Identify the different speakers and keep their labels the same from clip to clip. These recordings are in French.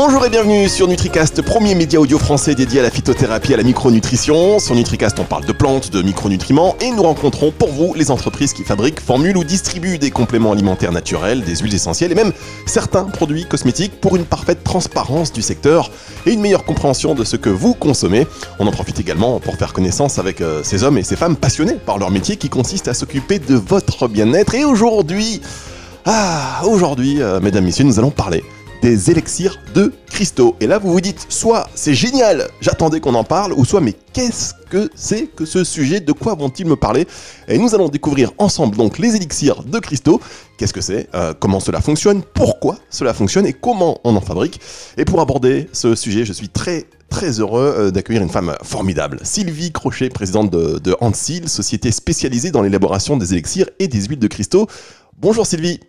Speaker 1: Bonjour et bienvenue sur NutriCast, premier média audio français dédié à la phytothérapie et à la micronutrition. Sur NutriCast, on parle de plantes, de micronutriments et nous rencontrons pour vous les entreprises qui fabriquent, formulent ou distribuent des compléments alimentaires naturels, des huiles essentielles et même certains produits cosmétiques pour une parfaite transparence du secteur et une meilleure compréhension de ce que vous consommez. On en profite également pour faire connaissance avec euh, ces hommes et ces femmes passionnés par leur métier qui consiste à s'occuper de votre bien-être. Et aujourd'hui, ah, aujourd'hui, euh, mesdames, messieurs, nous allons parler des élixirs de cristaux. Et là, vous vous dites, soit c'est génial, j'attendais qu'on en parle, ou soit mais qu'est-ce que c'est que ce sujet? De quoi vont-ils me parler? Et nous allons découvrir ensemble donc les élixirs de cristaux. Qu'est-ce que c'est? Euh, Comment cela fonctionne? Pourquoi cela fonctionne? Et comment on en fabrique? Et pour aborder ce sujet, je suis très très heureux euh, d'accueillir une femme formidable, Sylvie Crochet, présidente de, de société spécialisée dans l'élaboration des élixirs et des huiles de cristaux. Bonjour Sylvie.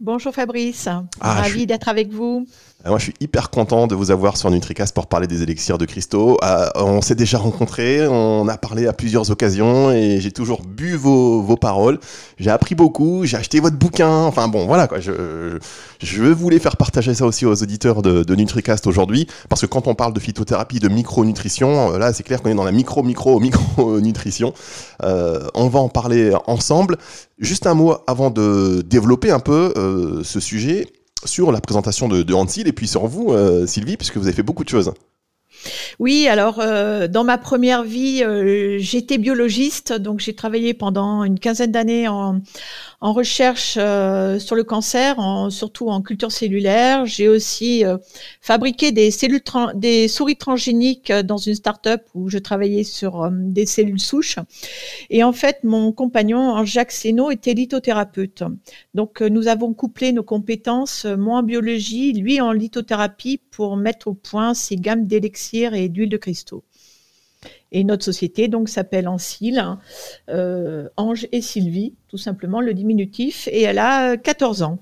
Speaker 2: Bonjour Fabrice, ah, ravi d'être avec vous.
Speaker 1: Ah, moi, je suis hyper content de vous avoir sur NutriCast pour parler des élixirs de cristaux. Euh, on s'est déjà rencontrés, on a parlé à plusieurs occasions et j'ai toujours bu vos, vos paroles. J'ai appris beaucoup, j'ai acheté votre bouquin. Enfin bon, voilà quoi. Je, je voulais faire partager ça aussi aux auditeurs de, de NutriCast aujourd'hui parce que quand on parle de phytothérapie, de micronutrition, euh, là, c'est clair qu'on est dans la micro, micro, micronutrition. Euh, on va en parler ensemble. Juste un mot avant de développer un peu euh, ce sujet sur la présentation de, de et puis sur vous, euh, Sylvie, puisque vous avez fait beaucoup de choses.
Speaker 2: Oui, alors euh, dans ma première vie, euh, j'étais biologiste, donc j'ai travaillé pendant une quinzaine d'années en, en recherche euh, sur le cancer, en, surtout en culture cellulaire. J'ai aussi euh, fabriqué des cellules, des souris transgéniques euh, dans une start-up où je travaillais sur des cellules souches. Et en fait, mon compagnon, Jacques Sénaud, était lithothérapeute. Donc, nous avons couplé nos compétences, moi en biologie, lui en lithothérapie, pour mettre au point ces gammes d'élixirs et d'huile de cristaux. Et notre société donc s'appelle Ancil, euh, Ange et Sylvie, tout simplement le diminutif, et elle a 14 ans.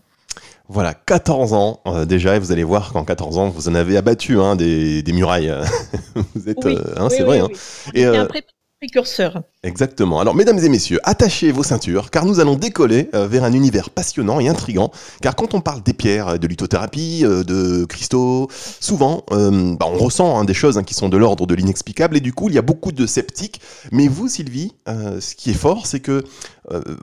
Speaker 1: Voilà, 14 ans euh, déjà, et vous allez voir qu'en 14 ans, vous en avez abattu hein, des, murailles. vous êtes, euh, hein, c'est vrai. Hein.
Speaker 2: Et, un
Speaker 1: Exactement. Alors, mesdames et messieurs, attachez vos ceintures, car nous allons décoller euh, vers un univers passionnant et intrigant. Car quand on parle des pierres, de lithothérapie, euh, de cristaux, souvent, euh, bah, on ressent hein, des choses hein, qui sont de l'ordre de l'inexplicable, et du coup, il y a beaucoup de sceptiques. Mais vous, Sylvie, ce qui est fort, c'est que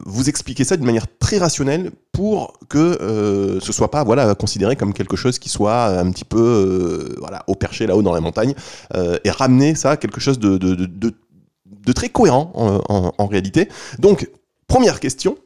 Speaker 1: vous expliquez ça d'une manière très rationnelle pour que ce soit pas voilà considéré comme quelque chose qui soit un petit peu voilà au perché là-haut dans la montagne, et ramener ça à quelque chose de très cohérent en, réalité. Donc, première question,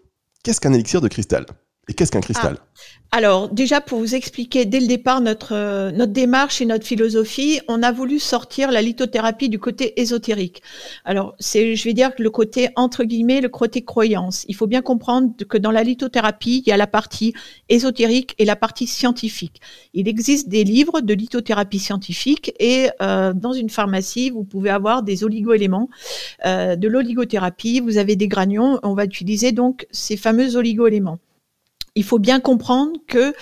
Speaker 1: qu'est-ce qu'un élixir de cristal? Et qu'est-ce qu'un cristal?
Speaker 2: Ah. Alors, déjà, pour vous expliquer dès le départ notre, euh, notre démarche et notre philosophie, on a voulu sortir la lithothérapie du côté ésotérique. Alors, c'est, je vais dire, le côté, entre guillemets, le côté croyance. Il faut bien comprendre que dans la lithothérapie, il y a la partie ésotérique et la partie scientifique. Il existe des livres de lithothérapie scientifique et euh, dans une pharmacie, vous pouvez avoir des oligoéléments, euh, de l'oligothérapie, vous avez des granions, on va utiliser donc ces fameux oligoéléments il faut bien comprendre que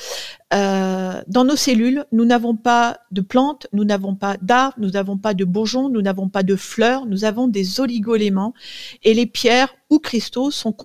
Speaker 2: euh, dans nos cellules, nous n'avons pas de plantes, nous n'avons pas d'arbres, nous n'avons pas de bourgeons, nous n'avons pas de fleurs, nous avons des oligoéléments. Et les pierres ou cristaux sont,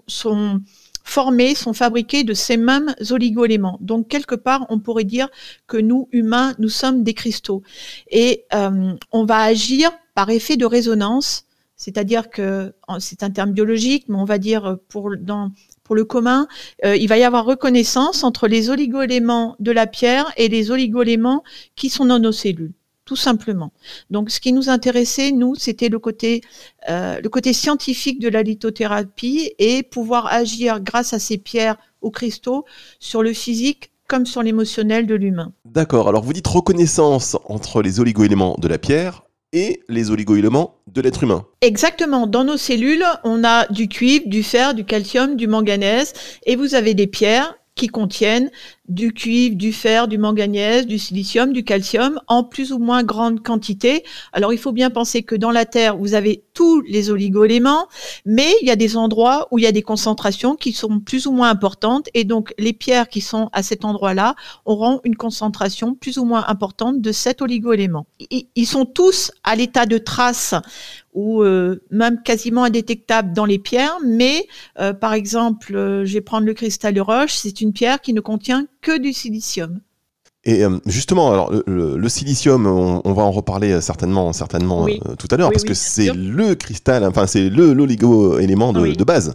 Speaker 2: formés, sont fabriqués de ces mêmes oligoéléments. Donc quelque part, on pourrait dire que nous, humains, nous sommes des cristaux. Et euh, on va agir par effet de résonance. C'est-à-dire que c'est un terme biologique, mais on va dire pour dans pour le commun, euh, il va y avoir reconnaissance entre les oligoéléments de la pierre et les oligoéléments qui sont dans nos cellules tout simplement. Donc, ce qui nous intéressait, nous, c'était le côté, euh, le côté scientifique de la lithothérapie et pouvoir agir grâce à ces pierres ou cristaux sur le physique comme sur l'émotionnel de l'humain.
Speaker 1: D'accord. Alors, vous dites reconnaissance entre les oligoéléments de la pierre et les oligoéléments de l'être humain.
Speaker 2: Exactement. Dans nos cellules, on a du cuivre, du fer, du calcium, du manganèse, et vous avez des pierres qui contiennent du cuivre, du fer, du manganèse, du silicium, du calcium en plus ou moins grande quantité. Alors il faut bien penser que dans la Terre, vous avez tous les oligoéléments, mais il y a des endroits où il y a des concentrations qui sont plus ou moins importantes et donc les pierres qui sont à cet endroit-là auront une concentration plus ou moins importante de cet oligoélément. Ils sont tous à l'état de trace ou euh, même quasiment indétectable dans les pierres, mais euh, par exemple, euh, je vais prendre le cristal de roche, c'est une pierre qui ne contient que du silicium.
Speaker 1: Et euh, justement, alors le, silicium, on, va en reparler certainement, certainement tout à l'heure, parce que c'est le cristal, enfin c'est le l'oligo-élément de, de base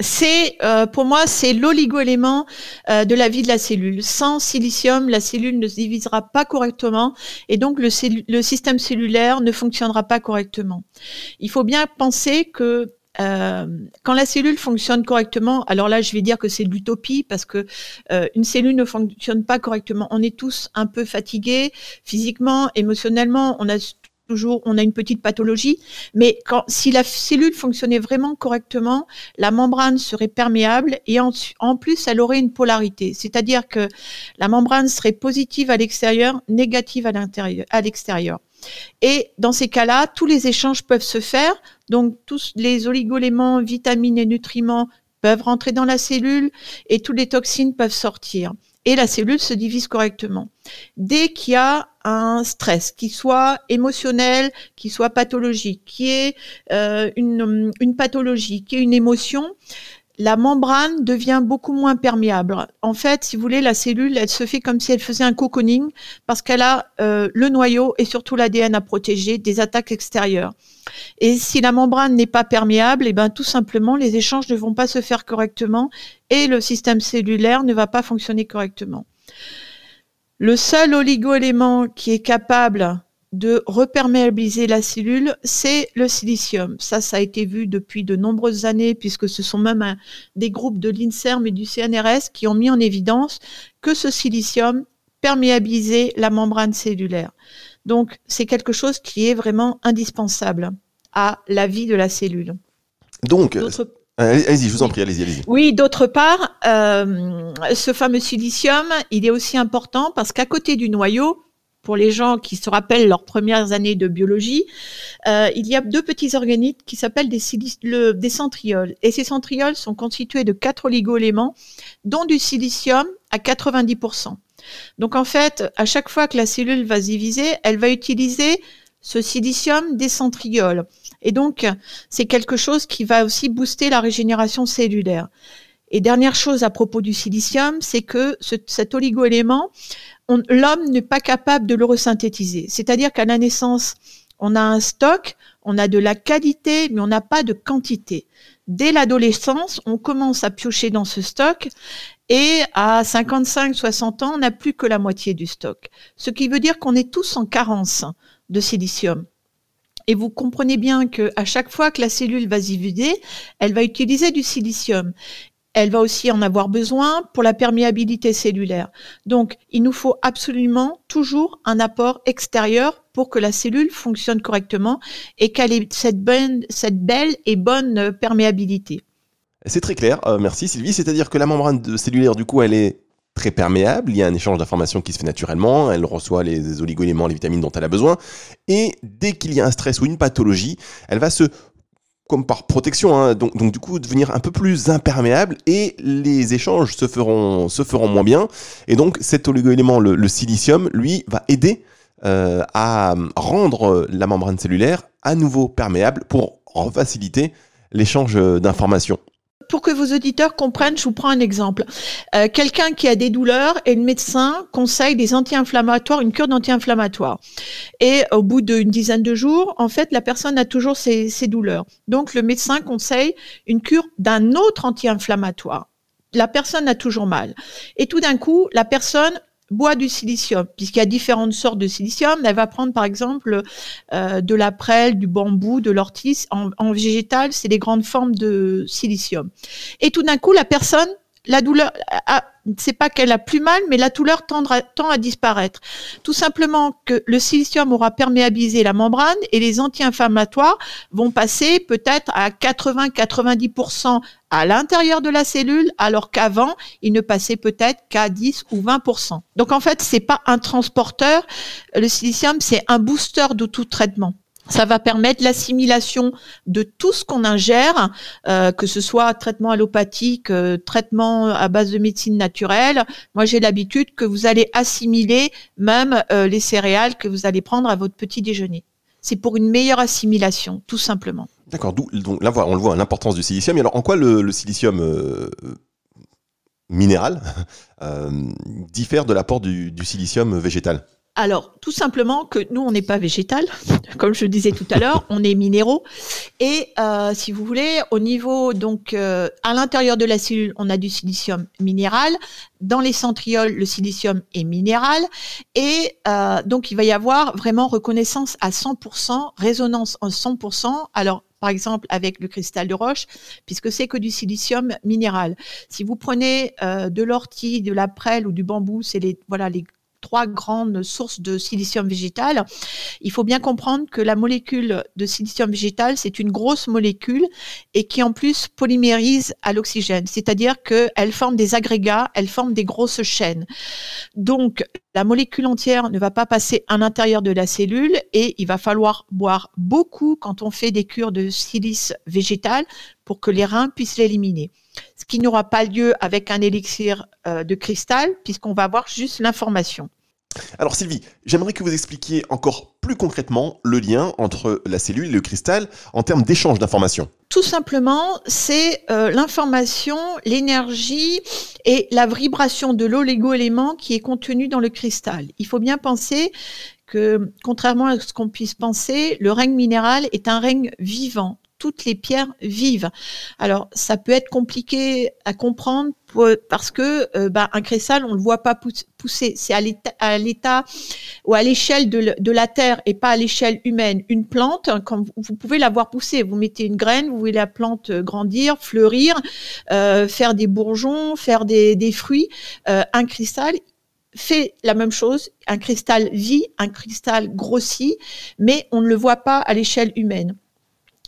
Speaker 2: c'est euh, pour moi c'est l'oligo-élément euh, de la vie de la cellule. Sans silicium, la cellule ne se divisera pas correctement et donc le, le système cellulaire ne fonctionnera pas correctement. Il faut bien penser que euh, quand la cellule fonctionne correctement, alors là, je vais dire que c'est de l'utopie parce que euh, une cellule ne fonctionne pas correctement. On est tous un peu fatigués physiquement, émotionnellement. On a toujours, on a une petite pathologie, mais quand, si la cellule fonctionnait vraiment correctement, la membrane serait perméable et en, en plus, elle aurait une polarité, c'est-à-dire que la membrane serait positive à l'extérieur, négative à l'intérieur, à l'extérieur. Et dans ces cas-là, tous les échanges peuvent se faire. Donc, tous les oligoéléments, vitamines et nutriments peuvent rentrer dans la cellule et toutes les toxines peuvent sortir. Et la cellule se divise correctement. Dès qu'il y a un stress, qui soit émotionnel, qui soit pathologique, qui est euh, une, une pathologie, qui est une émotion, la membrane devient beaucoup moins perméable. En fait, si vous voulez, la cellule, elle se fait comme si elle faisait un cocooning parce qu'elle a euh, le noyau et surtout l'ADN à protéger des attaques extérieures. Et si la membrane n'est pas perméable, et eh ben tout simplement les échanges ne vont pas se faire correctement et le système cellulaire ne va pas fonctionner correctement. Le seul oligoélément qui est capable de reperméabiliser la cellule, c'est le silicium. Ça, ça a été vu depuis de nombreuses années, puisque ce sont même des groupes de l'INSERM et du CNRS qui ont mis en évidence que ce silicium perméabilisait la membrane cellulaire. Donc, c'est quelque chose qui est vraiment indispensable à la vie de la cellule.
Speaker 1: Donc, Allez-y, je vous en prie, allez-y, allez-y.
Speaker 2: Oui, d'autre part, euh, ce fameux silicium, il est aussi important parce qu'à côté du noyau, pour les gens qui se rappellent leurs premières années de biologie, euh, il y a deux petits organites qui s'appellent des, des centrioles. Et ces centrioles sont constitués de quatre oligoéléments, dont du silicium à 90%. Donc en fait, à chaque fois que la cellule va se diviser, elle va utiliser ce silicium des centrioles. Et donc, c'est quelque chose qui va aussi booster la régénération cellulaire. Et dernière chose à propos du silicium, c'est que ce, cet oligoélément, l'homme n'est pas capable de le resynthétiser. C'est-à-dire qu'à la naissance, on a un stock, on a de la qualité, mais on n'a pas de quantité. Dès l'adolescence, on commence à piocher dans ce stock et à 55-60 ans, on n'a plus que la moitié du stock. Ce qui veut dire qu'on est tous en carence de silicium. Et vous comprenez bien que à chaque fois que la cellule va s'y vider, elle va utiliser du silicium elle va aussi en avoir besoin pour la perméabilité cellulaire. Donc, il nous faut absolument toujours un apport extérieur pour que la cellule fonctionne correctement et qu'elle ait cette, belle et bonne perméabilité.
Speaker 1: C'est très clair, euh, merci Sylvie. C'est-à-dire que la membrane cellulaire, du coup, elle est très perméable, il y a un échange d'informations qui se fait naturellement, elle reçoit les oligoéléments, les vitamines dont elle a besoin, et dès qu'il y a un stress ou une pathologie, elle va se comme par protection, hein. donc, du coup devenir un peu plus imperméable et les échanges se feront, moins bien. Et donc cet oligoélément, le, le silicium, lui, va aider euh, à rendre la membrane cellulaire à nouveau perméable pour faciliter l'échange d'informations
Speaker 2: pour que vos auditeurs comprennent, je vous prends un exemple. Euh, quelqu'un qui a des douleurs et le médecin conseille des anti-inflammatoires, une cure d'anti-inflammatoire. Et au bout d'une dizaine de jours, en fait, la personne a toujours ses, ses douleurs. Donc, le médecin conseille une cure d'un autre anti-inflammatoire. La personne a toujours mal. Et tout d'un coup, la personne boit du silicium, puisqu'il y a différentes sortes de silicium. Elle va prendre par exemple euh, de la prêle, du bambou, de l'ortie. En, en végétal, c'est les grandes formes de silicium. Et tout d'un coup, la personne, la douleur, c'est pas qu'elle a plus mal, mais la douleur tend à, tend à disparaître. Tout simplement que le silicium aura perméabilisé la membrane et les anti-inflammatoires vont passer peut-être à 80-90% à l'intérieur de la cellule, alors qu'avant, ils ne passaient peut-être qu'à 10 ou 20%. Donc en fait, c'est pas un transporteur. Le silicium, c'est un booster de tout traitement. Ça va permettre l'assimilation de tout ce qu'on ingère, euh, que ce soit traitement allopathique, euh, traitement à base de médecine naturelle. Moi, j'ai l'habitude que vous allez assimiler même euh, les céréales que vous allez prendre à votre petit déjeuner. C'est pour une meilleure assimilation, tout simplement.
Speaker 1: D'accord. Donc là, on le voit, l'importance du silicium. Et alors, en quoi le, silicium minéral diffère de l'apport du silicium végétal?
Speaker 2: Alors, tout simplement que nous, on n'est pas végétal, comme je disais tout à l'heure, on est minéraux. Et euh, si vous voulez, au niveau, donc, euh, à l'intérieur de la cellule, on a du silicium minéral. Dans les centrioles, le silicium est minéral. Et euh, donc, il va y avoir vraiment reconnaissance à 100%, résonance en 100%. Alors, par exemple avec le cristal de roche, puisque c'est que du silicium minéral. Si vous prenez de l'ortie, de la prêle ou du bambou, c'est les voilà les trois grandes sources de silicium végétal. Il faut bien comprendre que la molécule de silicium végétal, c'est une grosse molécule et qui en plus polymérise à l'oxygène, c'est-à-dire qu'elle forme des agrégats, elle forme des grosses chaînes. Donc, la molécule entière ne va pas passer à l'intérieur de la cellule et il va falloir boire beaucoup quand on fait des cures de silice végétal pour que les reins puissent l'éliminer ce qui n'aura pas lieu avec un élixir euh, de cristal, puisqu'on va avoir juste l'information.
Speaker 1: Alors Sylvie, j'aimerais que vous expliquiez encore plus concrètement le lien entre la cellule et le cristal en termes d'échange d'informations.
Speaker 2: Tout simplement, c'est euh, l'information, l'énergie et la vibration de l'oligo-élément qui est contenu dans le cristal. Il faut bien penser que, contrairement à ce qu'on puisse penser, le règne minéral est un règne vivant toutes les pierres vivent. Alors, ça peut être compliqué à comprendre parce que euh, bah, un cristal, on ne le voit pas pousser. C'est à l'état ou à l'échelle de, la terre et pas à l'échelle humaine. Une plante, quand vous, pouvez la voir pousser, vous mettez une graine, vous voyez la plante grandir, fleurir, euh, faire des bourgeons, faire des, fruits. Euh, un cristal, fait la même chose. Un cristal vit, un cristal grossit, mais on ne le voit pas à l'échelle humaine.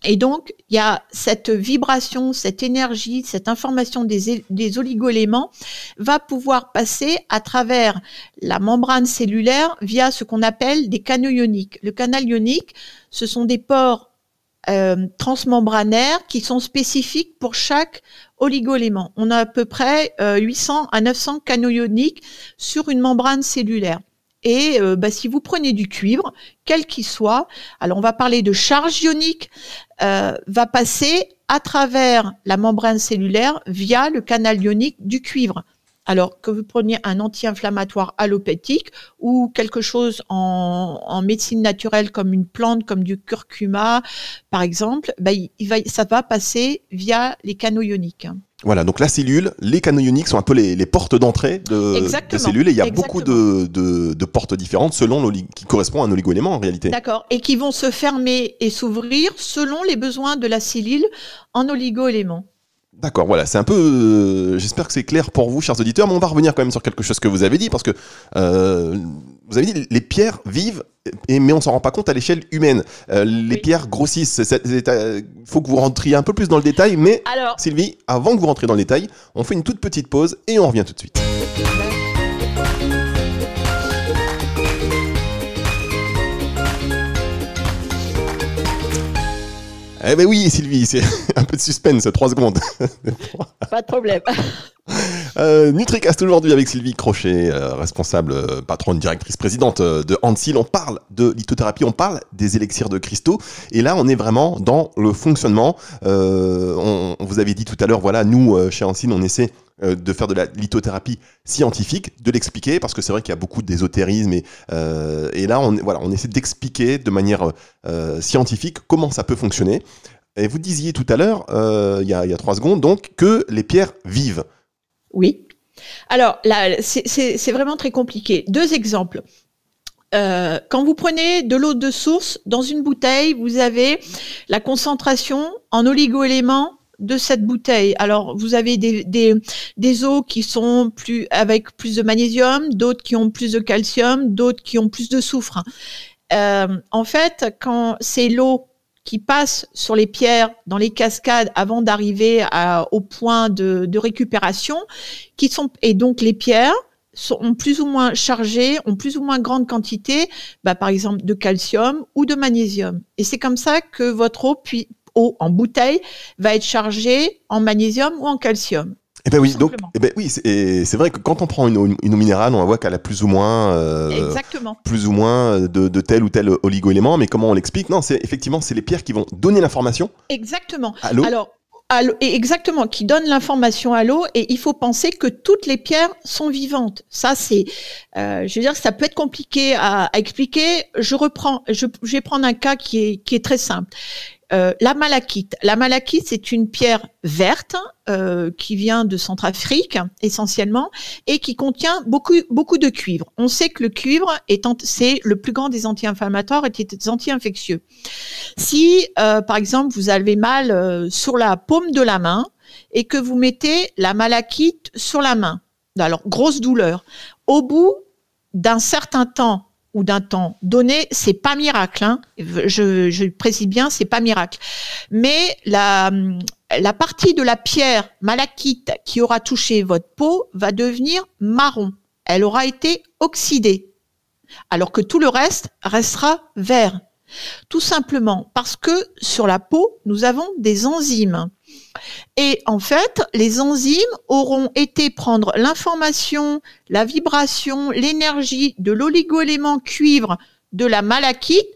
Speaker 2: Et donc, il y a cette vibration, cette énergie, cette information des, des oligoéléments va pouvoir passer à travers la membrane cellulaire via ce qu'on appelle des canaux ioniques. Le canal ionique, ce sont des pores euh, transmembranaires qui sont spécifiques pour chaque oligoélément. On a à peu près 800 euh, à 900 canaux ioniques sur une membrane cellulaire. Et euh, bah, si vous prenez du cuivre, quel qu'il soit, alors on va parler de charge ionique, euh, va passer à travers la membrane cellulaire via le canal ionique du cuivre. Alors que vous preniez un anti-inflammatoire allopathique ou quelque chose en, médecine naturelle comme une plante, comme du curcuma, par exemple, bah, ça va passer via les canaux ioniques.
Speaker 1: Voilà, donc la cellule, les canaux ioniques sont un peu les, portes d'entrée de, la cellule et il y a beaucoup de, portes différentes selon qui correspond à un oligoélément en réalité.
Speaker 2: D'accord, et qui vont se fermer et s'ouvrir selon les besoins de la cellule en oligoéléments.
Speaker 1: D'accord, voilà, c'est un peu. Euh, j'espère que c'est clair pour vous, chers auditeurs, mais on va revenir quand même sur quelque chose que vous avez dit, parce que euh, vous avez dit les pierres vivent, et, mais on s'en rend pas compte à l'échelle humaine. Euh, les pierres grossissent. Il faut que vous rentriez un peu plus dans le détail, mais Sylvie, avant que vous rentriez dans le détail, on fait une toute petite pause et on revient tout de suite. Eh ben oui, Sylvie, c'est un peu de suspense, 3 secondes.
Speaker 2: Pas de problème.
Speaker 1: Euh, Nutricast aujourd'hui avec Sylvie Crochet, euh, responsable, euh, patronne, directrice, présidente euh, de Ansil. On parle de lithothérapie, on parle des élixirs de cristaux. Et là, on est vraiment dans le fonctionnement. On, on, vous avait dit tout à l'heure, voilà, nous, chez Ansil, on essaie de faire de la lithothérapie scientifique, de l'expliquer, parce que c'est vrai qu'il y a beaucoup d'ésotérisme. Et, et, là, on, voilà, on essaie d'expliquer de manière scientifique comment ça peut fonctionner. Et vous disiez tout à l'heure, il y, a, trois secondes, donc, que les pierres vivent.
Speaker 2: Oui. Alors là, c'est vraiment très compliqué. Deux exemples. Euh, quand vous prenez de l'eau de source dans une bouteille, vous avez la concentration en oligoéléments de cette bouteille. Alors, vous avez des, des, eaux qui sont plus avec plus de magnésium, d'autres qui ont plus de calcium, d'autres qui ont plus de soufre. Euh, en fait, quand c'est l'eau qui passent sur les pierres dans les cascades avant d'arriver au point de, récupération, qui sont et donc les pierres sont plus ou moins chargées, ont plus ou moins grande quantité, bah, par exemple de calcium ou de magnésium. Et c'est comme ça que votre eau, puis, eau en bouteille va être chargée en magnésium ou en calcium.
Speaker 1: Eh ben oui, donc, eh ben oui, c'est vrai que quand on prend une eau, minérale, on voit qu'elle a plus ou moins,
Speaker 2: euh,
Speaker 1: plus ou moins de, de, tel ou tel oligo-élément, mais comment on l'explique? Non, c'est effectivement c'est les pierres qui vont donner l'information.
Speaker 2: Exactement. Alors exactement, qui donne l'information à l'eau. Et il faut penser que toutes les pierres sont vivantes. Ça, c'est, euh, je veux dire, ça peut être compliqué à, expliquer. Je reprends, je, je, vais prendre un cas qui est qui est très simple. Euh, la malachite. La malachite, c'est une pierre verte euh, qui vient de Centrafrique essentiellement et qui contient beaucoup beaucoup de cuivre. On sait que le cuivre est c'est le plus grand des anti-inflammatoires et des anti-infectieux. Si euh, par exemple vous avez mal sur la paume de la main et que vous mettez la malachite sur la main, alors grosse douleur. Au bout d'un certain temps ou d'un temps donné, c'est pas miracle. Hein. Je, je précise bien, c'est pas miracle. Mais la, la partie de la pierre malachite qui aura touché votre peau va devenir marron. Elle aura été oxydée, alors que tout le reste restera vert. Tout simplement parce que sur la peau, nous avons des enzymes. Et en fait, les enzymes auront été prendre l'information, la vibration, l'énergie de l'oligoélément cuivre de la malachite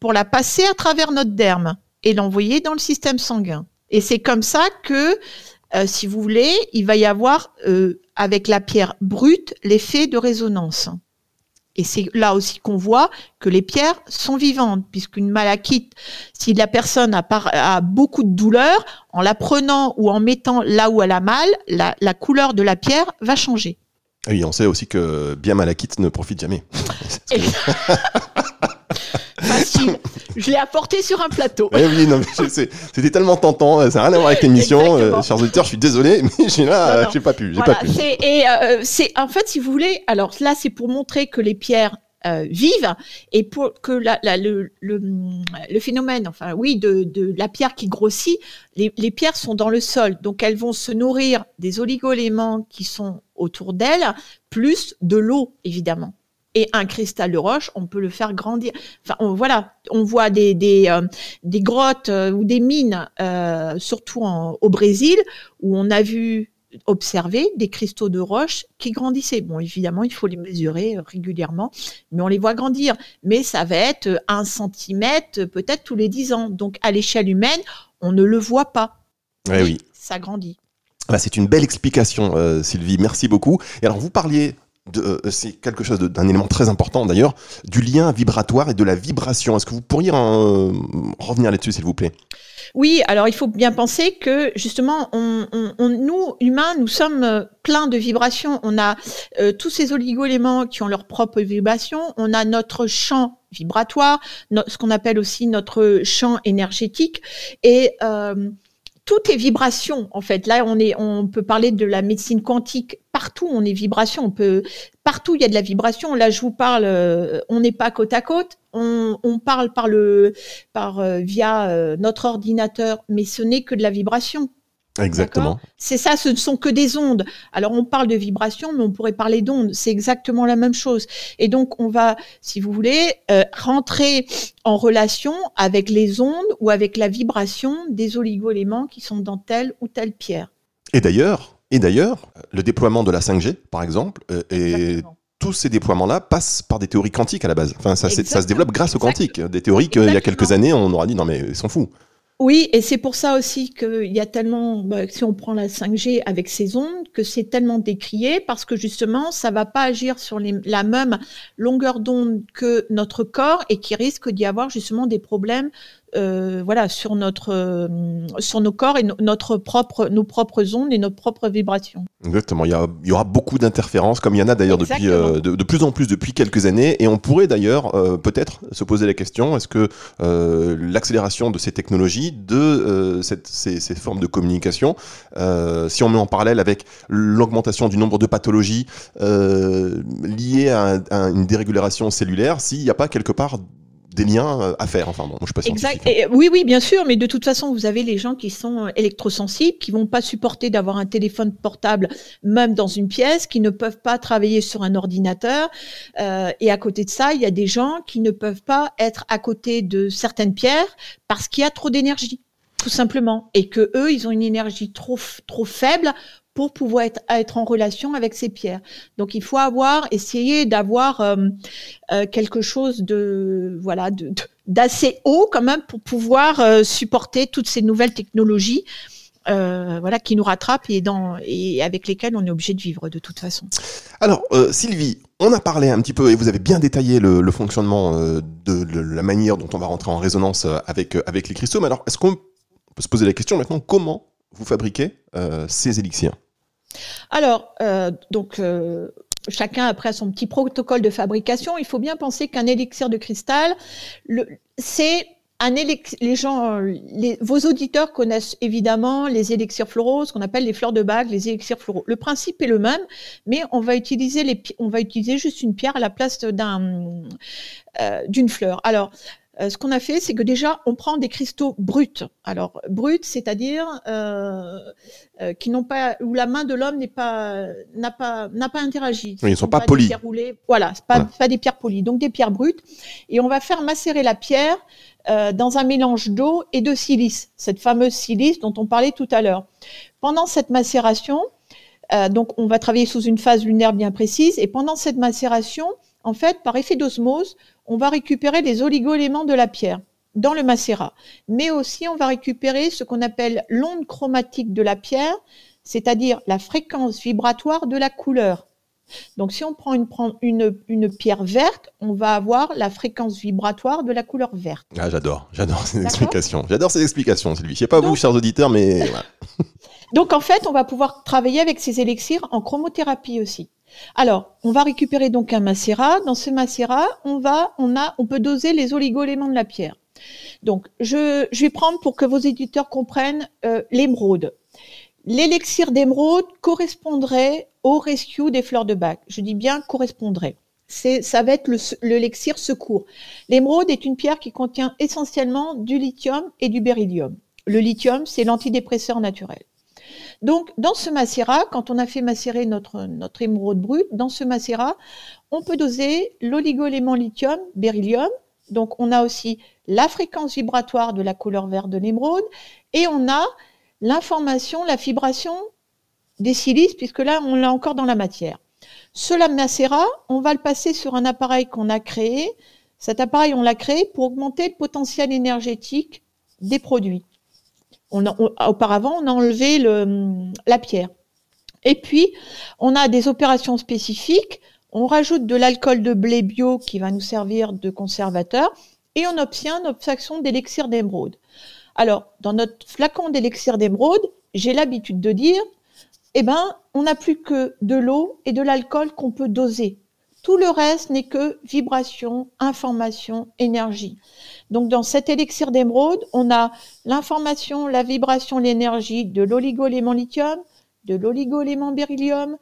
Speaker 2: pour la passer à travers notre derme et l'envoyer dans le système sanguin. Et c'est comme ça que, euh, si vous voulez, il va y avoir, euh, avec la pierre brute, l'effet de résonance. Et c'est là aussi qu'on voit que les pierres sont vivantes, puisqu'une malachite, si la personne a, beaucoup de douleur, en la prenant ou en mettant là où elle a mal, la, la couleur de la pierre va changer.
Speaker 1: Oui, on sait aussi que bien malachite ne profite jamais.
Speaker 2: Facile. Je l'ai apporté sur un plateau.
Speaker 1: Eh oui, non, c'était tellement tentant. Ça n'a rien à voir avec l'émission. Euh, chers auditeurs, je suis désolé, mais j'ai là, j'ai pas pu. J'ai pas pu.
Speaker 2: Et euh, c'est en fait, si vous voulez, alors là, c'est pour montrer que les pierres euh, vivent et pour que la, le, le, le, phénomène, enfin oui, de, de la pierre qui grossit, les, les, pierres sont dans le sol, donc elles vont se nourrir des oligoéléments qui sont autour d'elles, plus de l'eau évidemment et un cristal de roche, on peut le faire grandir. Enfin, on, voilà, on voit des des, euh, des grottes euh, ou des mines, euh, surtout au Brésil, où on a vu observer des cristaux de roche qui grandissaient. Bon, évidemment, il faut les mesurer régulièrement, mais on les voit grandir. Mais ça va être un centimètre peut-être tous les dix ans. Donc, à l'échelle humaine, on ne le voit pas.
Speaker 1: Eh oui.
Speaker 2: Ça grandit.
Speaker 1: Ah, c'est une belle explication, Sylvie. Merci beaucoup. Et alors, vous parliez c'est quelque chose d'un élément très important d'ailleurs, du lien vibratoire et de la vibration. Est-ce que vous pourriez en, revenir là-dessus, s'il vous plaît?
Speaker 2: Oui, alors il faut bien penser que justement, on, nous humains, nous sommes euh, pleins de vibrations. On a euh, tous ces oligo-éléments qui ont leur propre vibration. On a notre champ vibratoire, ce qu'on appelle aussi notre champ énergétique, et tout est vibration en fait. Là, on est, on peut parler de la médecine quantique. Partout, on est vibration. On peut, partout, il y a de la vibration. Là, je vous parle, euh, on n'est pas côte à côte. On, parle par le, par euh, via euh, notre ordinateur, mais ce n'est que de la vibration.
Speaker 1: Exactement.
Speaker 2: C'est ça, ce ne sont que des ondes. Alors on parle de vibration, mais on pourrait parler d'ondes. C'est exactement la même chose. Et donc on va, si vous voulez, euh, rentrer en relation avec les ondes ou avec la vibration des oligoéléments qui sont dans telle ou telle pierre.
Speaker 1: Et d'ailleurs, et d'ailleurs, le déploiement de la 5G, par exemple, euh, et tous ces déploiements-là passent par des théories quantiques à la base. Enfin, ça, ça se développe grâce aux quantiques. Des théories qu'il y a quelques années, on aura dit non mais ils s'en foutent.
Speaker 2: Oui, et c'est pour ça aussi qu'il y a tellement, bah, si on prend la 5G avec ces ondes, que c'est tellement décrié parce que justement, ça va pas agir sur la même longueur d'onde que notre corps et qui risque d'y avoir justement des problèmes voilà, sur notre, euh, sur nos corps et notre propre, nos propres ondes et nos propres vibrations.
Speaker 1: Exactement. Il y, aura beaucoup d'interférences, comme il y en a d'ailleurs depuis euh, de, plus en plus depuis quelques années. Et on pourrait d'ailleurs peut-être se poser la question est-ce que l'accélération de ces technologies, de cette, ces, ces, formes de communication, si on met en parallèle avec l'augmentation du nombre de pathologies liées à, à une dérégulation cellulaire, s'il n'y a pas quelque part des liens euh, à faire. Enfin bon, moi, je suis pas
Speaker 2: exact. Hein. oui, oui, bien sûr, mais de toute façon, vous avez les gens qui sont euh, électrosensibles, qui vont pas supporter d'avoir un téléphone portable, même dans une pièce, qui ne peuvent pas travailler sur un ordinateur. Euh, et à côté de ça, il y a des gens qui ne peuvent pas être à côté de certaines pierres parce qu'il y a trop d'énergie tout simplement, et que eux, ils ont une énergie trop trop faible pour pouvoir être, en relation avec ces pierres. Donc il faut avoir, essayer d'avoir euh, euh, quelque chose de voilà d'assez haut quand même pour pouvoir euh, supporter toutes ces nouvelles technologies. voilà, qui nous rattrapent et, avec lesquels on est obligé de vivre de toute façon.
Speaker 1: Alors, Sylvie, on a parlé un petit peu et vous avez bien détaillé le, fonctionnement de, la manière dont on va rentrer en résonance avec, avec les cristaux. Mais alors, est-ce qu'on peut se poser la question maintenant comment vous fabriquez ces élixirs
Speaker 2: Alors, donc chacun après son petit protocole de fabrication. Il faut bien penser qu'un élixir de cristal, c'est un les gens, vos auditeurs connaissent évidemment les élixirs floraux, ce qu'on appelle les fleurs de bague, les élixirs floraux. Le principe est le même, mais on va utiliser les, on va utiliser juste une pierre à la place d'un, euh, d'une fleur. Alors, euh, ce qu'on a fait, c'est que déjà, on prend des cristaux bruts. Alors, bruts, c'est-à-dire euh, euh, qui n'ont pas, où la main de l'homme n'est pas, n'a pas, n'a pas interagi.
Speaker 1: ils ne sont pas, polis.
Speaker 2: Voilà, pas, pas des pierres polies, donc des pierres brutes. Et on va faire macérer la pierre euh, dans un mélange d'eau et de silice, cette fameuse silice dont on parlait tout à l'heure. Pendant cette macération, euh, donc on va travailler sous une phase lunaire bien précise, et pendant cette macération, en fait, par effet d'osmose, on va récupérer les oligoéléments de la pierre dans le macérat. Mais aussi, on va récupérer ce qu'on appelle l'onde chromatique de la pierre, c'est-à-dire la fréquence vibratoire de la couleur. Donc, si on prend une, une, pierre verte, on va avoir la fréquence vibratoire de la couleur verte.
Speaker 1: Ah, j'adore, j'adore ces explications. J'adore ces explications, Sylvie. Je sais pas vous, chers auditeurs, mais.
Speaker 2: Donc, en fait, on va pouvoir travailler avec ces élixirs en chromothérapie aussi. Alors, on va récupérer donc un macérat. Dans ce macérat, on va, on a, on peut doser les oligoéléments de la pierre. Donc, je, vais prendre pour que vos éditeurs comprennent euh, l'émeraude. L'élixir d'émeraude correspondrait au rescue des fleurs de bac. Je dis bien correspondrait. C'est, ça va être l'élixir le, secours. L'émeraude est une pierre qui contient essentiellement du lithium et du beryllium. Le lithium, c'est l'antidépresseur naturel. Donc, dans ce macérat, quand on a fait macérer notre, émeraude brute, dans ce macérat, on peut doser l'oligoélément lithium, beryllium. Donc, on a aussi la fréquence vibratoire de la couleur verte de l'émeraude et on a l'information, la vibration des silices, puisque là, on l'a encore dans la matière. Ce macérat, on va le passer sur un appareil qu'on a créé. Cet appareil, on l'a créé pour augmenter le potentiel énergétique des produits auparavant, on a enlevé le, la pierre. Et puis, on a des opérations spécifiques. On rajoute de l'alcool de blé bio qui va nous servir de conservateur et on obtient une obtention d'élixir d'émeraude. Alors, dans notre flacon d'élixir d'émeraude, j'ai l'habitude de dire, eh ben, on n'a plus que de l'eau et de l'alcool qu'on peut doser. Tout le reste n'est que vibration, information, énergie. Donc dans cet élixir d'émeraude, on a l'information, la vibration, l'énergie de l'oligoélément lithium, de l'oligoélément beryllium,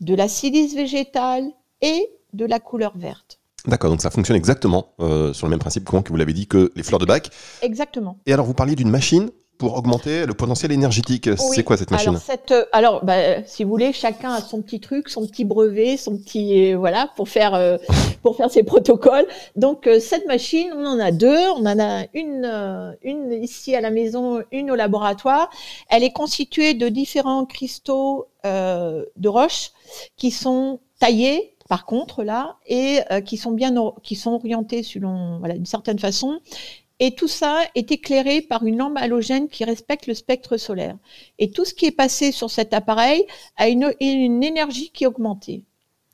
Speaker 2: de la silice végétale et de la couleur verte.
Speaker 1: D'accord, donc ça fonctionne exactement euh, sur le même principe que vous l'avez dit que les fleurs de bac.
Speaker 2: Exactement.
Speaker 1: Et alors vous parliez d'une machine pour augmenter le potentiel énergétique. C'est quoi cette machine?
Speaker 2: Alors, cette, euh, alors bah, si vous voulez, chacun a son petit truc, son petit brevet, son petit euh, voilà pour faire euh, pour faire ses protocoles. Donc cette machine, on en a deux. On en a une une ici à la maison, une au laboratoire. Elle est constituée de différents cristaux de roche qui sont taillés par contre là et qui sont bien qui sont orientés selon voilà d'une certaine façon et tout ça est éclairé par une lampe halogène qui respecte le spectre solaire. Et tout ce qui est passé sur cet appareil a une, une énergie qui est augmentée.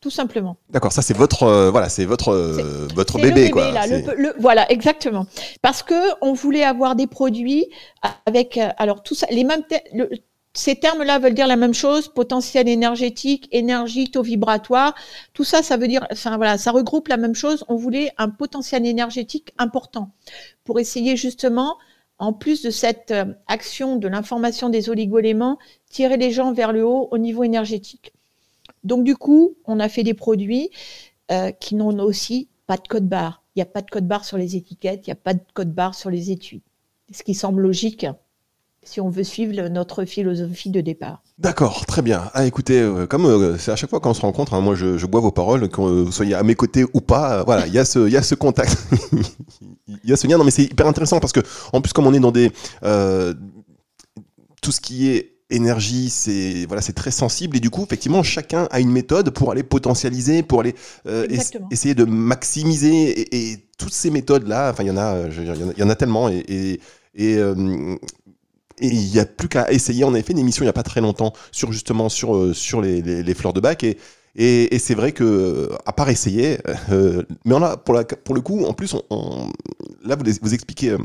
Speaker 2: Tout simplement.
Speaker 1: D'accord, ça c'est votre euh, voilà, c'est votre euh, votre bébé, quoi.
Speaker 2: voilà, exactement. Parce que on voulait avoir des produits avec euh, alors tout ça les mêmes ces termes-là veulent dire la même chose, potentiel énergétique, énergie, taux vibratoire. Tout ça, ça veut dire, enfin voilà, ça regroupe la même chose. On voulait un potentiel énergétique important pour essayer justement, en plus de cette euh, action de l'information des oligoéléments, tirer les gens vers le haut au niveau énergétique. Donc du coup, on a fait des produits euh, qui n'ont aussi pas de code barre. Il n'y a pas de code barre sur les étiquettes, il n'y a pas de code barre sur les étuis. Ce qui semble logique si on veut suivre notre philosophie de départ.
Speaker 1: D'accord, très bien. Ah, écoutez, euh, comme euh, c'est à chaque fois qu'on se rencontre, hein, moi je, bois vos paroles, que vous soyez à mes côtés ou pas, euh, voilà, il y, a ce, y a ce contact, il y a ce lien. Non, mais c'est hyper intéressant parce que, en plus, comme on est dans des. tout ce qui est énergie, c'est voilà, c'est très sensible et du coup, effectivement, chacun a une méthode pour aller potentialiser, pour aller essayer de maximiser et, toutes ces méthodes là. Enfin, il y en a, il y en a tellement et, et et il n'y a plus qu'à essayer. On avait fait une émission il n'y a pas très longtemps sur justement sur, sur les, les, fleurs de bac et et, c'est vrai que, à part essayer, mais on a pour, la, pour le coup, en plus, on, là vous, vous expliquez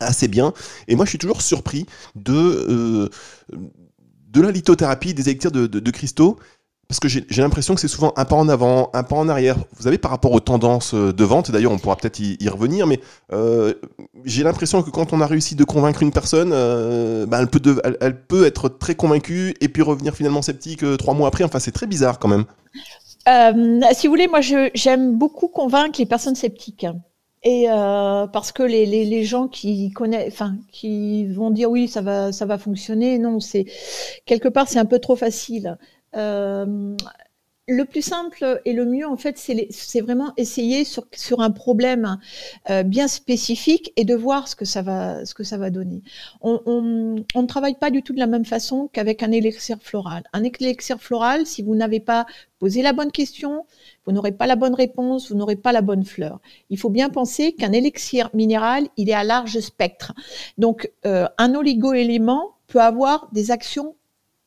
Speaker 1: assez bien. Et moi, je suis toujours surpris de de la lithothérapie, des électires de, cristaux, parce que j'ai l'impression que c'est souvent un pas en avant, un pas en arrière. Vous savez, par rapport aux tendances euh, de vente, d'ailleurs on pourra peut-être y, revenir, mais euh, j'ai l'impression que quand on a réussi de convaincre une personne, euh, bah, elle, peut elle, peut être très convaincue et puis revenir finalement sceptique trois mois après. Enfin, c'est très bizarre quand même.
Speaker 2: si vous voulez, moi j'aime beaucoup convaincre les personnes sceptiques. Et euh, parce que les, les, les, gens qui connaissent, enfin, qui vont dire oui, ça va, ça va fonctionner. Non, c'est quelque part, c'est un peu trop facile. Euh, le plus simple et le mieux, en fait, c'est vraiment essayer sur, un problème euh, bien spécifique et de voir ce que ça va, donner. On, on, on ne travaille pas du tout de la même façon qu'avec un élixir floral. Un élixir floral, si vous n'avez pas posé la bonne question, vous n'aurez pas la bonne réponse, vous n'aurez pas la bonne fleur. Il faut bien penser qu'un élixir minéral, il est à large spectre. Donc, euh, un oligo-élément peut avoir des actions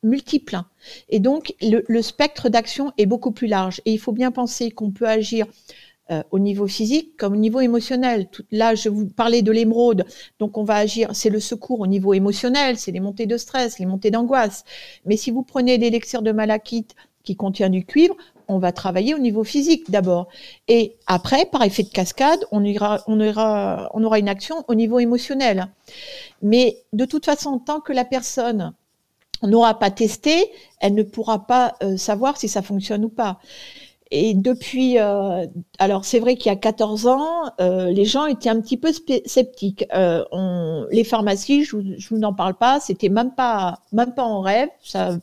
Speaker 2: multiples. Et donc, le, spectre d'action est beaucoup plus large. Et il faut bien penser qu'on peut agir euh, au niveau physique comme au niveau émotionnel. là, je vous parlais de l'émeraude, donc on va agir, c'est le secours au niveau émotionnel, c'est les montées de stress, les montées d'angoisse. Mais si vous prenez l'élixir de malachite qui contient du cuivre, on va travailler au niveau physique d'abord. Et après, par effet de cascade, on, ira, on, ira, on aura une action au niveau émotionnel. Mais de toute façon, tant que la personne n'aura pas testé, elle ne pourra pas euh, savoir si ça fonctionne ou pas. Et depuis, euh, alors c'est vrai qu'il y a 14 ans, euh, les gens étaient un petit peu sceptiques. On, les pharmacies, je, je vous en parle pas, c'était même pas, même pas en rêve. Ça,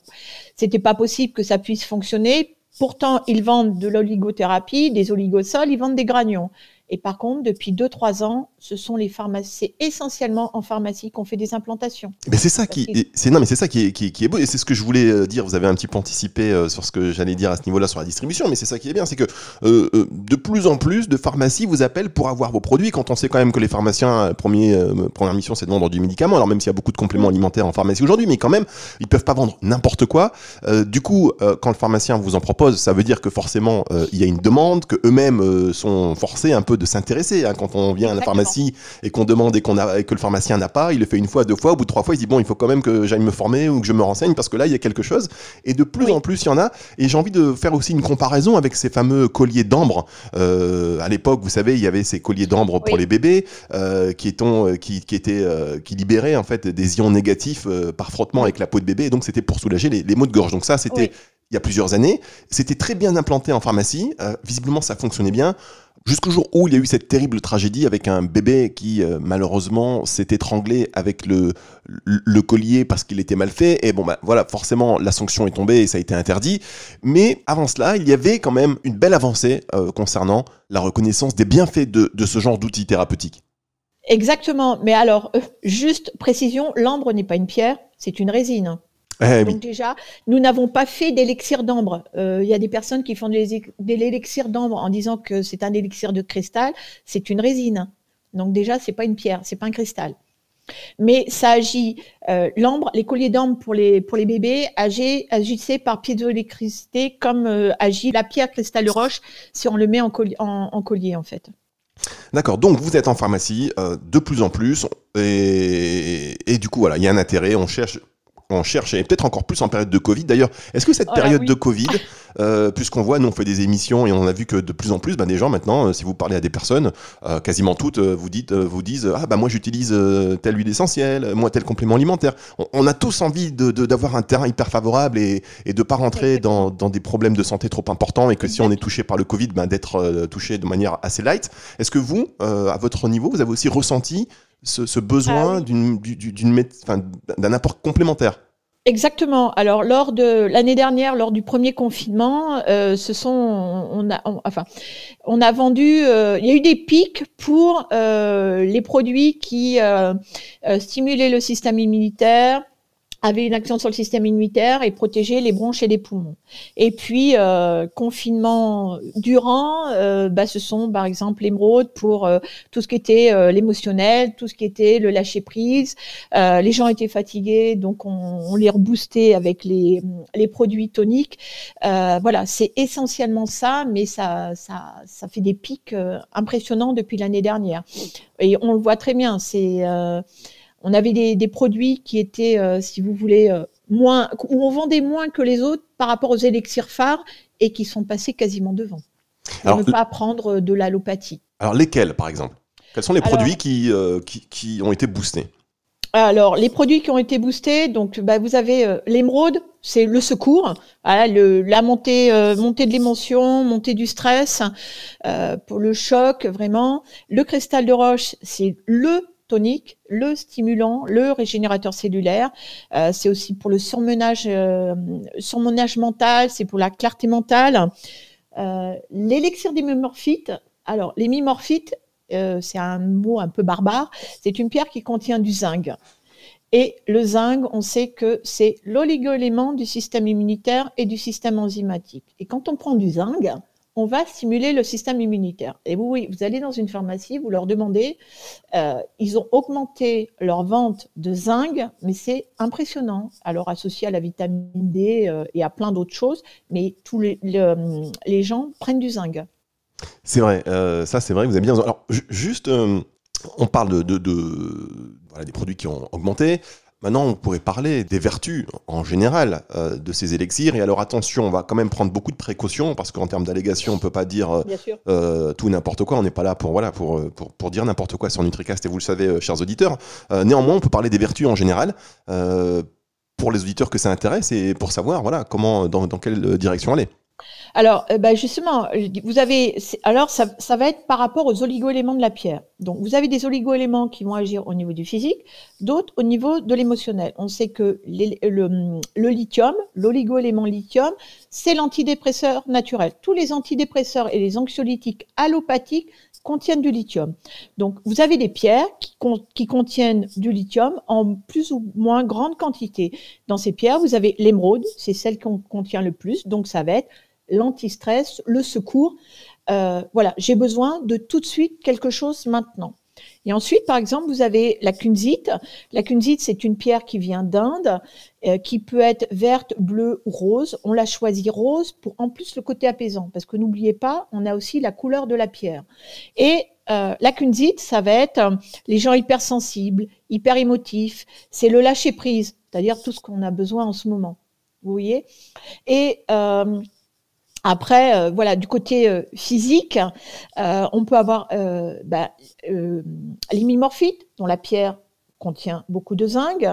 Speaker 2: c'était pas possible que ça puisse fonctionner. Pourtant, ils vendent de l'oligothérapie, des oligosols, ils vendent des granions. Et par contre, depuis 2-3 ans, ce sont les pharmacies, essentiellement en pharmacie, qu'on fait des implantations.
Speaker 1: Mais c'est ça qui, c'est non, mais c'est ça qui est, qui, est beau, et c'est ce que je voulais euh, dire. Vous avez un petit peu anticipé euh, sur ce que j'allais dire à ce niveau-là sur la distribution, mais c'est ça qui est bien, c'est que euh, de plus en plus de pharmacies vous appellent pour avoir vos produits. Quand on sait quand même que les pharmaciens, premier, première mission, c'est de vendre du médicament. Alors même s'il y a beaucoup de compléments alimentaires en pharmacie aujourd'hui, mais quand même, ils peuvent pas vendre n'importe quoi. du coup, quand le pharmacien vous en propose, ça veut dire que forcément il y a une demande, que eux-mêmes sont forcés un peu de s'intéresser. Hein. Quand on vient à la pharmacie et qu'on demande et, qu'on a, que le pharmacien n'a pas, il le fait une fois, deux fois, au bout de trois fois, il dit bon, il faut quand même que j'aille me former ou que je me renseigne parce que là, il y a quelque chose. Et de plus en plus, il y en a. Et j'ai envie de faire aussi une comparaison avec ces fameux colliers d'ambre. Euh, à l'époque, vous savez, il y avait ces colliers d'ambre pour les bébés euh, qui, étant, euh, qui, qui, étaient, qui libéraient en fait des ions négatifs par frottement avec la peau de bébé. Et donc, c'était pour soulager les, les maux de gorge. Donc ça, c'était il y a plusieurs années. C'était très bien implanté en pharmacie. visiblement, ça fonctionnait bien. Jusqu'au jour où il y a eu cette terrible tragédie avec un bébé qui euh, malheureusement s'est étranglé avec le, le collier parce qu'il était mal fait. Et bon, bah, voilà, forcément, la sanction est tombée et ça a été interdit. Mais avant cela, il y avait quand même une belle avancée euh, concernant la reconnaissance des bienfaits de, de ce genre d'outils thérapeutiques.
Speaker 2: Exactement. Mais alors, euh, juste précision, l'ambre n'est pas une pierre, c'est une résine. Eh Donc déjà, nous n'avons pas fait d'élixir d'ambre. Euh, il y a des personnes qui font de l'élixir d'ambre en disant que c'est un élixir de cristal. C'est une résine. Donc déjà, c'est pas une pierre, c'est pas un cristal. Mais ça agit. Euh, l'ambre, les colliers d'ambre pour les pour les bébés agissaient par piézoélectricité comme euh, agit la pierre cristal roche si on le met en, collier en, collier en fait.
Speaker 1: D'accord, donc vous êtes en pharmacie de plus en plus, et, et, du coup, voilà, il y a un intérêt, on cherche on cherche, et peut-être encore plus en période de Covid d'ailleurs. Est-ce que cette oh période de Covid, euh, puisqu'on voit, nous on fait des émissions et on a vu que de plus en plus, ben, des gens maintenant, euh, si vous parlez à des personnes, euh, quasiment toutes vous, dites, vous disent Ah bah moi j'utilise telle huile essentielle, moi tel complément alimentaire. On, a tous envie d'avoir de, un terrain hyper favorable et, et de pas rentrer dans, dans, des problèmes de santé trop importants et que si on est touché par le Covid, ben, d'être touché de manière assez light. Est-ce que vous, à votre niveau, vous avez aussi ressenti ce, besoin ah d'un apport complémentaire.
Speaker 2: Exactement. Alors lors de l'année dernière, lors du premier confinement, euh, ce sont, on a, enfin, on a vendu. Euh, il y a eu des pics pour euh, les produits qui stimulaient le système immunitaire, avait une action sur le système immunitaire et protégeait les bronches et les poumons. Et puis euh, confinement durant, euh, bah, ce sont par exemple l'émeraude pour euh, tout ce qui était euh, l'émotionnel, tout ce qui était le lâcher prise. Euh, les gens étaient fatigués, donc on, on les reboostait avec les, les produits toniques. voilà, c'est essentiellement ça, mais ça, ça, ça fait des pics impressionnants depuis l'année dernière. Et on le voit très bien. C'est on avait des, produits qui étaient, euh, si vous voulez, euh, moins, où on vendait moins que les autres par rapport aux élixirs phares et qui sont passés quasiment devant. Pour ne pas prendre de l'allopathie.
Speaker 1: Alors lesquels, par exemple? Quels sont les produits euh, qui, qui, ont été boostés?
Speaker 2: Alors, les produits qui ont été boostés, donc bah, vous avez l'émeraude, c'est le secours, la montée, montée de l'émotion, montée du stress, pour le choc vraiment. Le cristal de roche, c'est le tonique, le stimulant, le régénérateur cellulaire. Euh, c'est aussi pour le surmenage, euh, surmenage mental, c'est pour la clarté mentale. Euh, L'élixir des mimorphites. Alors, les mimorphites, c'est un mot un peu barbare. C'est une pierre qui contient du zinc. Et le zinc, on sait que c'est l'oligo-élément du système immunitaire et du système enzymatique. Et quand on prend du zinc, on va stimuler le système immunitaire. Et vous, vous allez dans une pharmacie, vous leur demandez, euh, ils ont augmenté leur vente de zinc, mais c'est impressionnant. Alors associé à la vitamine D euh, et à plein d'autres choses, mais tous les, les gens prennent du zinc.
Speaker 1: C'est vrai, euh, ça c'est vrai, vous avez bien. Alors juste, on parle de, des produits qui ont augmenté. Maintenant, on pourrait parler des vertus en général euh, de ces élixirs. Et alors, attention, on va quand même prendre beaucoup de précautions parce qu'en termes d'allégation, on peut pas dire euh, euh, tout n'importe quoi. On n'est pas là pour voilà pour, pour, pour dire n'importe quoi sur NutriCast et vous le savez, chers auditeurs. néanmoins, on peut parler des vertus en général pour les auditeurs que ça intéresse et pour savoir voilà comment dans, dans quelle direction aller.
Speaker 2: Alors, euh, bah, justement, vous avez, alors ça, va être par rapport aux oligo-éléments de la pierre. Donc, vous avez des oligo-éléments qui vont agir au niveau du physique, d'autres au niveau de l'émotionnel. On sait que le, lithium, l'oligo-élément lithium, c'est l'antidépresseur naturel. Tous les antidépresseurs et les anxiolytiques allopathiques contiennent du lithium. Donc, vous avez des pierres qui, contiennent du lithium en plus ou moins grande quantité. Dans ces pierres, vous avez l'émeraude, c'est celle qu'on contient le plus, donc ça va être l'antistress, le secours. Euh, voilà, j'ai besoin de tout de suite quelque chose maintenant. Et ensuite, par exemple, vous avez la kunzite. La kunzite, c'est une pierre qui vient d'Inde, euh, qui peut être verte, bleue ou rose. On l'a choisi rose pour en plus le côté apaisant, parce que n'oubliez pas, on a aussi la couleur de la pierre. Et euh, la kunzite, ça va être les gens hypersensibles, hyper émotifs. C'est le lâcher prise, c'est-à-dire tout ce qu'on a besoin en ce moment. Vous voyez? Et après, euh, voilà, du côté euh, physique, euh, on peut avoir bah, dont la pierre contient beaucoup de zinc,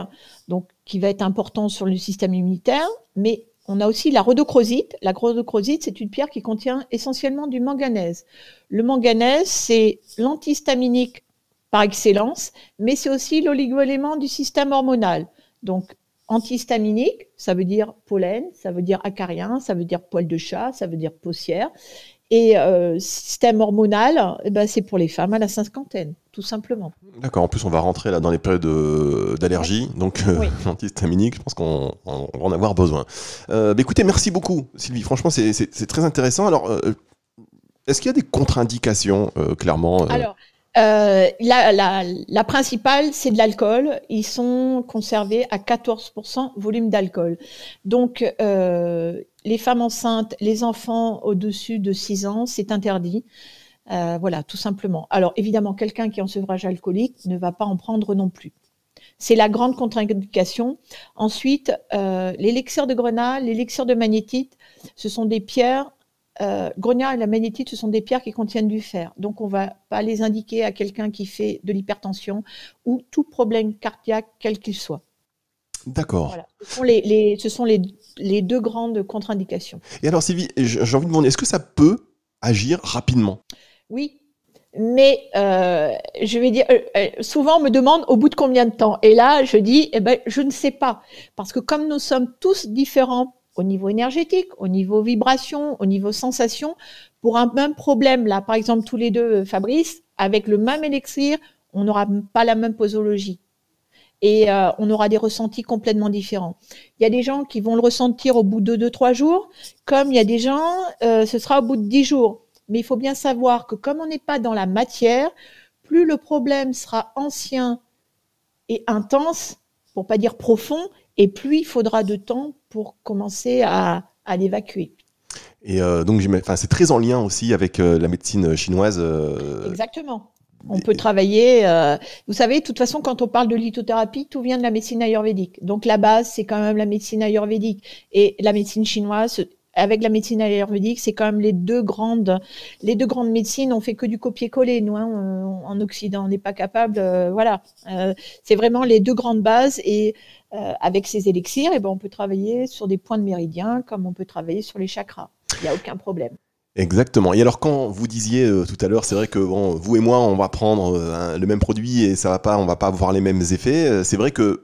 Speaker 2: donc qui va être important sur le système immunitaire, mais on a aussi la rhodochrosite. La rhodochrosite, c'est une pierre qui contient essentiellement du manganèse. Le manganèse, c'est l'antihistaminique par excellence, mais c'est aussi l'oligoélément du système hormonal. Donc, antihistaminique, ça veut dire pollen, ça veut dire acarien, ça veut dire poil de chat, ça veut dire poussière. Et euh, système hormonal, eh ben, c'est pour les femmes à la cinquantaine, tout simplement.
Speaker 1: D'accord. En plus, on va rentrer là dans les périodes euh, d'allergie, donc euh, antihistaminique, je pense qu'on va en avoir besoin. Bah, écoutez, merci beaucoup, Sylvie. Franchement, c'est très intéressant. Alors, est-ce qu'il y a des contre-indications, clairement
Speaker 2: Alors, euh, la, la, la, principale, c'est de l'alcool. Ils sont conservés à 14% volume d'alcool. Donc, euh, les femmes enceintes, les enfants au-dessus de 6 ans, c'est interdit. Euh, voilà, tout simplement. Alors, évidemment, quelqu'un qui est en sevrage alcoolique ne va pas en prendre non plus. C'est la grande contre-indication. Ensuite, euh, l'élixir de grenat, l'élixir de magnétite, ce sont des pierres euh, et la magnétite, ce sont des pierres qui contiennent du fer. Donc, on va pas les indiquer à quelqu'un qui fait de l'hypertension ou tout problème cardiaque, quel qu'il soit.
Speaker 1: D'accord.
Speaker 2: Ce sont, les, ce sont les, les, deux grandes contre-indications.
Speaker 1: Et alors, Sylvie, j'ai envie de demander, est-ce que ça peut agir rapidement?
Speaker 2: Oui, mais euh, je vais dire, euh, euh, souvent on me demande au bout de combien de temps. Et là, je dis, eh ben, je ne sais pas, parce que comme nous sommes tous différents au niveau énergétique, au niveau vibration, au niveau sensation, pour un même problème. Là, par exemple, tous les deux, euh, Fabrice, avec le même élixir, on n'aura pas la même posologie. et euh, on aura des ressentis complètement différents. Il y a des gens qui vont le ressentir au bout de 2-3 jours, comme il y a des gens, euh, ce sera au bout de 10 jours. Mais il faut bien savoir que comme on n'est pas dans la matière, plus le problème sera ancien et intense, pour pas dire profond, et plus il faudra de temps pour commencer à, à l'évacuer.
Speaker 1: Et euh, donc, enfin, c'est très en lien aussi avec euh, la médecine chinoise.
Speaker 2: Euh, Exactement. On peut travailler. Euh, vous savez, de toute façon, quand on parle de lithothérapie, tout vient de la médecine ayurvédique. Donc la base, c'est quand même la médecine ayurvédique et la médecine chinoise. Avec la médecine ayurvédique, c'est quand même les deux grandes, les deux grandes médecines. On fait que du copier-coller, nous, hein, en Occident, on n'est pas capable. voilà, c'est vraiment les deux grandes bases et avec ces élixirs, et eh ben, on peut travailler sur des points de méridien comme on peut travailler sur les chakras. Il n'y a aucun problème.
Speaker 1: Exactement. Et alors quand vous disiez euh, tout à l'heure, c'est vrai que bon, vous et moi, on va prendre euh, le même produit et ça va pas, on va pas avoir les mêmes effets. Euh, c'est vrai que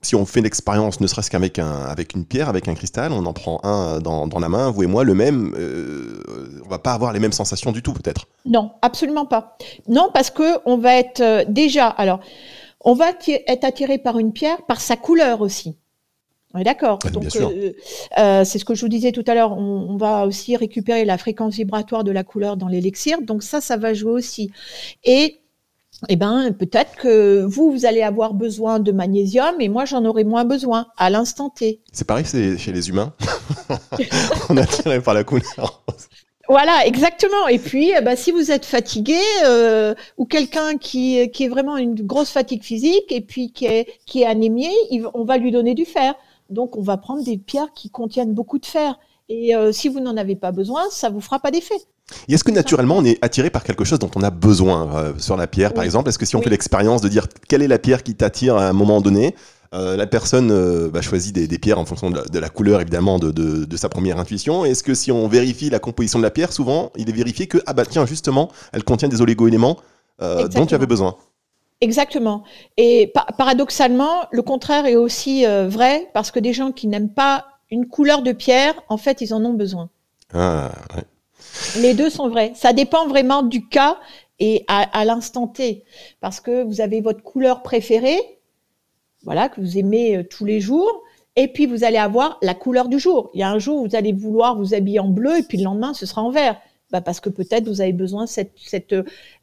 Speaker 1: si on fait l'expérience, ne serait-ce qu'avec un, avec une pierre, avec un cristal, on en prend un dans, dans la main, vous et moi, le même, on va pas avoir les mêmes sensations du tout, peut-être.
Speaker 2: Non, absolument pas. Non, parce que on va être déjà, alors, on va être attiré par une pierre, par sa couleur aussi. On est d'accord.
Speaker 1: Donc, euh,
Speaker 2: euh, c'est ce que je vous disais tout à l'heure. On, va aussi récupérer la fréquence vibratoire de la couleur dans l'élixir. Donc ça, ça va jouer aussi. Et eh ben, peut-être que vous, vous allez avoir besoin de magnésium et moi, j'en aurai moins besoin à l'instant T.
Speaker 1: C'est pareil chez les humains. On est attiré par la couleur.
Speaker 2: Voilà, exactement. Et puis, eh ben, si vous êtes fatigué euh, ou quelqu'un qui, qui est vraiment une grosse fatigue physique et puis qui est, qui est anémié, on va lui donner du fer. Donc, on va prendre des pierres qui contiennent beaucoup de fer. Et euh, si vous n'en avez pas besoin, ça vous fera pas d'effet.
Speaker 1: Et est-ce que naturellement on est attiré par quelque chose dont on a besoin euh, sur la pierre, par exemple? Est-ce que si on fait l'expérience de dire quelle est la pierre qui t'attire à un moment donné, euh, la personne bah, choisit des, pierres en fonction de la, couleur évidemment de, sa première intuition. Est-ce que si on vérifie la composition de la pierre, souvent il est vérifié que ah bah tiens justement elle contient des oligo-éléments dont tu avais besoin.
Speaker 2: Exactement. Et paradoxalement, le contraire est aussi euh, vrai parce que des gens qui n'aiment pas une couleur de pierre, en fait, ils en ont besoin.
Speaker 1: Ah,
Speaker 2: Les deux sont vrais. Ça dépend vraiment du cas et à, l'instant T. Parce que vous avez votre couleur préférée, voilà, que vous aimez euh, tous les jours. Et puis, vous allez avoir la couleur du jour. Il y a un jour, vous allez vouloir vous habiller en bleu et puis le lendemain, ce sera en vert bah parce que peut-être vous avez besoin de cette,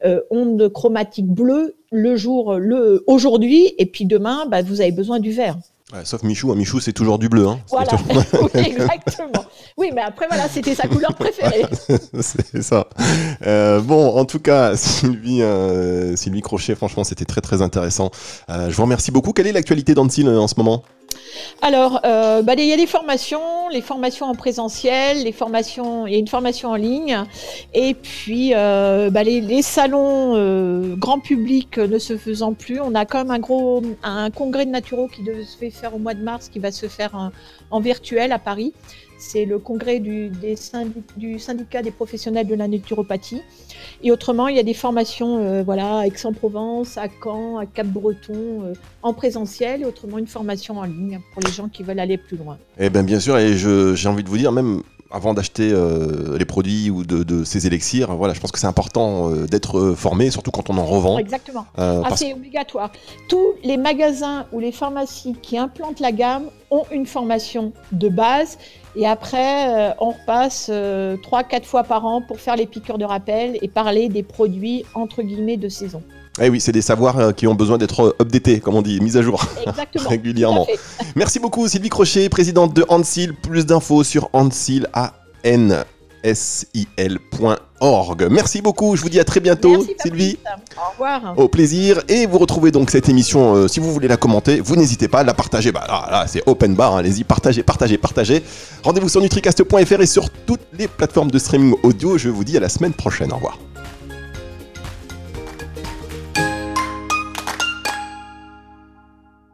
Speaker 2: euh, onde chromatique bleue le jour, le aujourd'hui, et puis demain, bah, vous avez besoin du vert.
Speaker 1: Sauf Michou, hein. Michou c'est toujours du bleu. Hein.
Speaker 2: Voilà, exactement. Oui, mais après voilà, c'était sa couleur préférée.
Speaker 1: c'est ça. Euh, bon, en tout cas, Sylvie, euh, Sylvie Crochet, franchement, c'était très très intéressant. je vous remercie beaucoup. Quelle est l'actualité d'Antil en ce moment?
Speaker 2: Alors, euh, bah, il y a des formations, les formations en présentiel, les formations, il y a une formation en ligne, et puis euh, bah, les, salons euh, grand public ne se faisant plus, on a quand même un gros un congrès de naturaux qui devait se faire au mois de mars, qui va se faire en virtuel à Paris. C'est le congrès du, des du, syndicat des professionnels de la naturopathie. Et autrement, il y a des formations euh, voilà, à Aix-en-Provence, à Caen, à Cap-Breton, euh, en présentiel, et autrement une formation en ligne pour les gens qui veulent aller plus loin.
Speaker 1: Eh bien, bien sûr, et j'ai envie de vous dire, même avant d'acheter euh, les produits ou de, ces élixirs, voilà, je pense que c'est important d'être formé, surtout quand on en revend.
Speaker 2: Exactement. ah, c'est obligatoire. Tous les magasins ou les pharmacies qui implantent la gamme ont une formation de base et après, euh, on repasse euh, trois, quatre fois par an pour faire les piqûres de rappel et parler des produits entre guillemets de saison.
Speaker 1: Eh oui, c'est des savoirs euh, qui ont besoin d'être updatés, comme on dit, mis à jour régulièrement. Merci beaucoup Sylvie Crochet, présidente de Ansil. Plus d'infos sur Ansil A N sil.org. Merci beaucoup, je vous dis à très bientôt, Sylvie.
Speaker 2: Au revoir.
Speaker 1: Au plaisir. Et vous retrouvez donc cette émission, euh, si vous voulez la commenter, vous n'hésitez pas à la partager. Bah là, là c'est open bar, hein. allez-y, partagez, partagez, partagez. Rendez-vous sur nutricast.fr et sur toutes les plateformes de streaming audio. Je vous dis à la semaine prochaine. Au revoir.